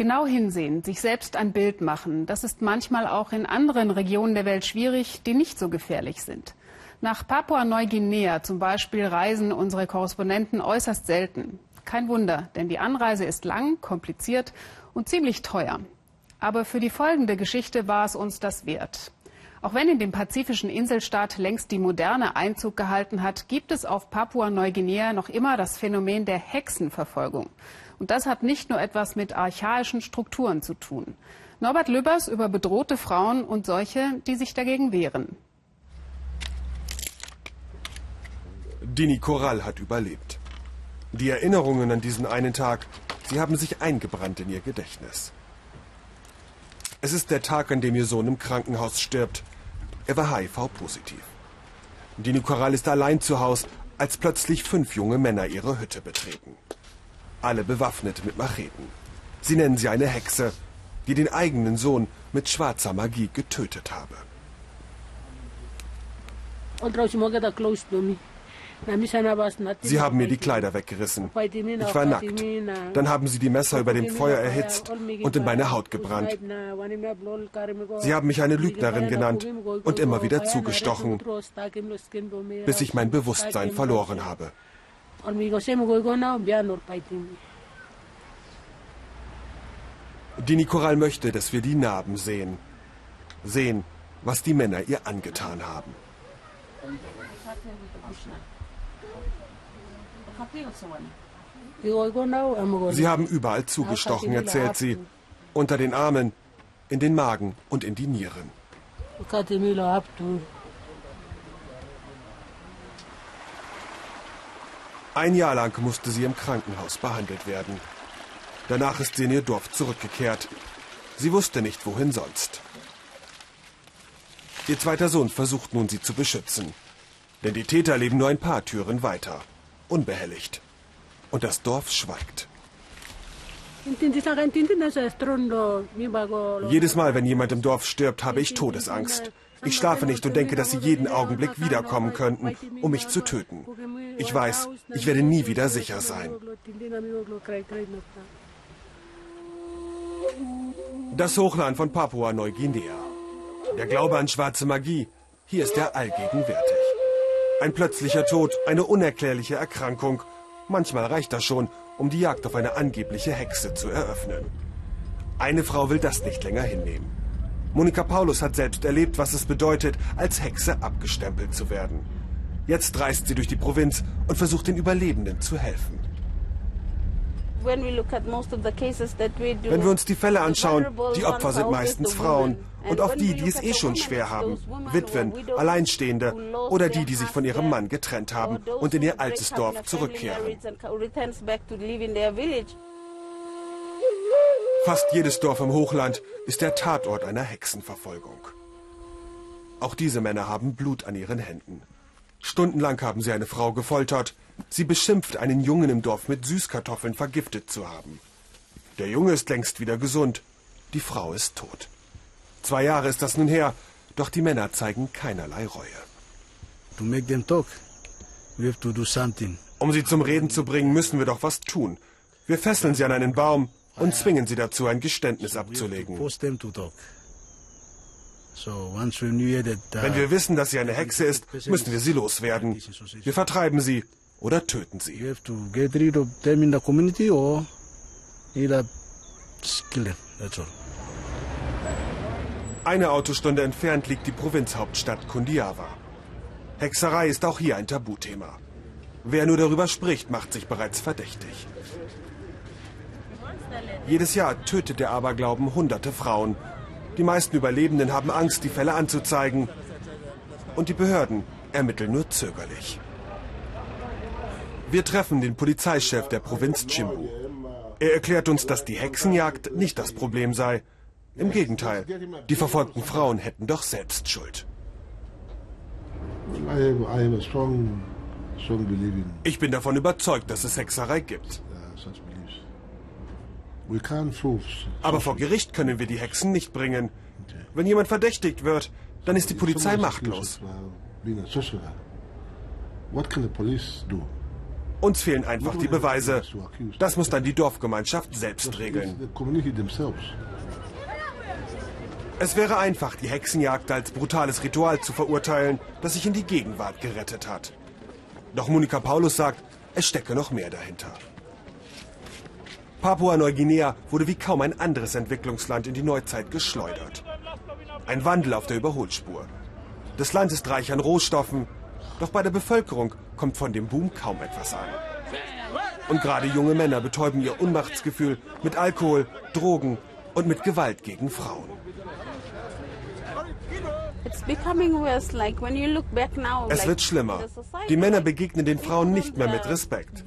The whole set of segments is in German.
Genau hinsehen, sich selbst ein Bild machen, das ist manchmal auch in anderen Regionen der Welt schwierig, die nicht so gefährlich sind. Nach Papua-Neuguinea zum Beispiel reisen unsere Korrespondenten äußerst selten. Kein Wunder, denn die Anreise ist lang, kompliziert und ziemlich teuer. Aber für die folgende Geschichte war es uns das wert. Auch wenn in dem pazifischen Inselstaat längst die Moderne Einzug gehalten hat, gibt es auf Papua-Neuguinea noch immer das Phänomen der Hexenverfolgung. Und das hat nicht nur etwas mit archaischen Strukturen zu tun. Norbert Löbers über bedrohte Frauen und solche, die sich dagegen wehren. Dini Korall hat überlebt. Die Erinnerungen an diesen einen Tag, sie haben sich eingebrannt in ihr Gedächtnis. Es ist der Tag, an dem ihr Sohn im Krankenhaus stirbt. Er war HIV-positiv. Dini Korall ist allein zu Hause, als plötzlich fünf junge Männer ihre Hütte betreten. Alle bewaffnet mit Macheten. Sie nennen sie eine Hexe, die den eigenen Sohn mit schwarzer Magie getötet habe. Sie haben mir die Kleider weggerissen. Ich war nackt. Dann haben sie die Messer über dem Feuer erhitzt und in meine Haut gebrannt. Sie haben mich eine Lügnerin genannt und immer wieder zugestochen, bis ich mein Bewusstsein verloren habe. Die Nikoral möchte, dass wir die Narben sehen. Sehen, was die Männer ihr angetan haben. Sie haben überall zugestochen, erzählt sie. Unter den Armen, in den Magen und in die Nieren. Ein Jahr lang musste sie im Krankenhaus behandelt werden. Danach ist sie in ihr Dorf zurückgekehrt. Sie wusste nicht, wohin sonst. Ihr zweiter Sohn versucht nun, sie zu beschützen. Denn die Täter leben nur ein paar Türen weiter unbehelligt. Und das Dorf schweigt. Jedes Mal, wenn jemand im Dorf stirbt, habe ich Todesangst. Ich schlafe nicht und denke, dass sie jeden Augenblick wiederkommen könnten, um mich zu töten. Ich weiß, ich werde nie wieder sicher sein. Das Hochland von Papua-Neuguinea. Der Glaube an schwarze Magie, hier ist er allgegenwärtig. Ein plötzlicher Tod, eine unerklärliche Erkrankung. Manchmal reicht das schon, um die Jagd auf eine angebliche Hexe zu eröffnen. Eine Frau will das nicht länger hinnehmen. Monika Paulus hat selbst erlebt, was es bedeutet, als Hexe abgestempelt zu werden. Jetzt reist sie durch die Provinz und versucht den Überlebenden zu helfen. Wenn wir uns die Fälle anschauen, die Opfer sind meistens Frauen. Und auch die, die es eh schon schwer haben. Witwen, Alleinstehende oder die, die sich von ihrem Mann getrennt haben und in ihr altes Dorf zurückkehren. Fast jedes Dorf im Hochland ist der Tatort einer Hexenverfolgung. Auch diese Männer haben Blut an ihren Händen. Stundenlang haben sie eine Frau gefoltert. Sie beschimpft, einen Jungen im Dorf mit Süßkartoffeln vergiftet zu haben. Der Junge ist längst wieder gesund. Die Frau ist tot. Zwei Jahre ist das nun her, doch die Männer zeigen keinerlei Reue. Um sie zum Reden zu bringen, müssen wir doch was tun. Wir fesseln sie an einen Baum und zwingen sie dazu, ein Geständnis abzulegen. Wenn wir wissen, dass sie eine Hexe ist, müssen wir sie loswerden. Wir vertreiben sie oder töten sie. Eine Autostunde entfernt liegt die Provinzhauptstadt Kundiava. Hexerei ist auch hier ein Tabuthema. Wer nur darüber spricht, macht sich bereits verdächtig. Jedes Jahr tötet der Aberglauben hunderte Frauen. Die meisten Überlebenden haben Angst, die Fälle anzuzeigen. Und die Behörden ermitteln nur zögerlich. Wir treffen den Polizeichef der Provinz Chimbu. Er erklärt uns, dass die Hexenjagd nicht das Problem sei, im Gegenteil, die verfolgten Frauen hätten doch selbst Schuld. Ich bin davon überzeugt, dass es Hexerei gibt. Aber vor Gericht können wir die Hexen nicht bringen. Wenn jemand verdächtigt wird, dann ist die Polizei machtlos. Uns fehlen einfach die Beweise. Das muss dann die Dorfgemeinschaft selbst regeln. Es wäre einfach, die Hexenjagd als brutales Ritual zu verurteilen, das sich in die Gegenwart gerettet hat. Doch Monika Paulus sagt, es stecke noch mehr dahinter. Papua-Neuguinea wurde wie kaum ein anderes Entwicklungsland in die Neuzeit geschleudert. Ein Wandel auf der Überholspur. Das Land ist reich an Rohstoffen, doch bei der Bevölkerung kommt von dem Boom kaum etwas an. Und gerade junge Männer betäuben ihr Unmachtsgefühl mit Alkohol, Drogen und mit Gewalt gegen Frauen. Es wird schlimmer. Die Männer begegnen den Frauen nicht mehr mit Respekt.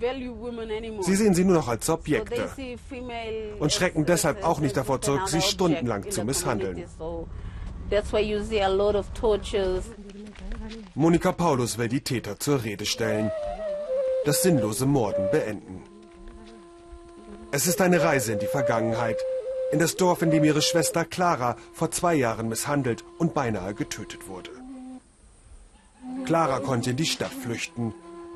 Sie sehen sie nur noch als Objekte und schrecken deshalb auch nicht davor zurück, sie stundenlang zu misshandeln. Monika Paulus will die Täter zur Rede stellen, das sinnlose Morden beenden. Es ist eine Reise in die Vergangenheit, in das Dorf, in dem ihre Schwester Clara vor zwei Jahren misshandelt und beinahe getötet wurde. Clara konnte in die Stadt flüchten.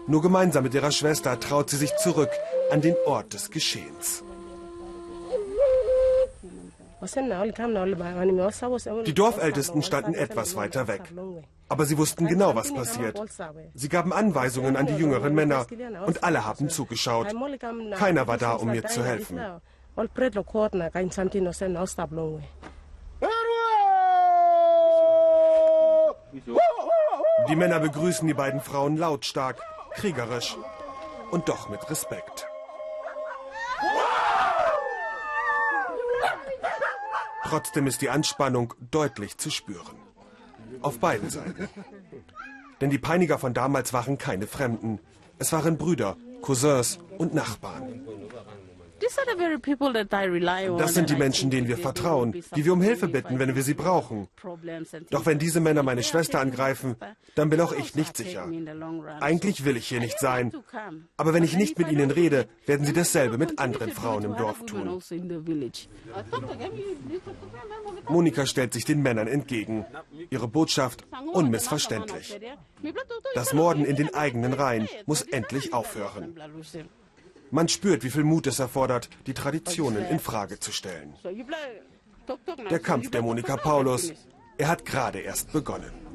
Nur gemeinsam mit ihrer Schwester traut sie sich zurück an den Ort des Geschehens. Die Dorfältesten standen etwas weiter weg. Aber sie wussten genau, was passiert. Sie gaben Anweisungen an die jüngeren Männer und alle haben zugeschaut. Keiner war da, um mir zu helfen. Die Männer begrüßen die beiden Frauen lautstark, kriegerisch und doch mit Respekt. Trotzdem ist die Anspannung deutlich zu spüren. Auf beiden Seiten. Denn die Peiniger von damals waren keine Fremden. Es waren Brüder, Cousins und Nachbarn. Das sind die Menschen, denen wir vertrauen, die wir um Hilfe bitten, wenn wir sie brauchen. Doch wenn diese Männer meine Schwester angreifen, dann bin auch ich nicht sicher. Eigentlich will ich hier nicht sein. Aber wenn ich nicht mit ihnen rede, werden sie dasselbe mit anderen Frauen im Dorf tun. Also Monika stellt sich den Männern entgegen. Ihre Botschaft unmissverständlich. Das Morden in den eigenen Reihen muss endlich aufhören. Man spürt, wie viel Mut es erfordert, die Traditionen in Frage zu stellen. Der Kampf der Monika Paulus, er hat gerade erst begonnen.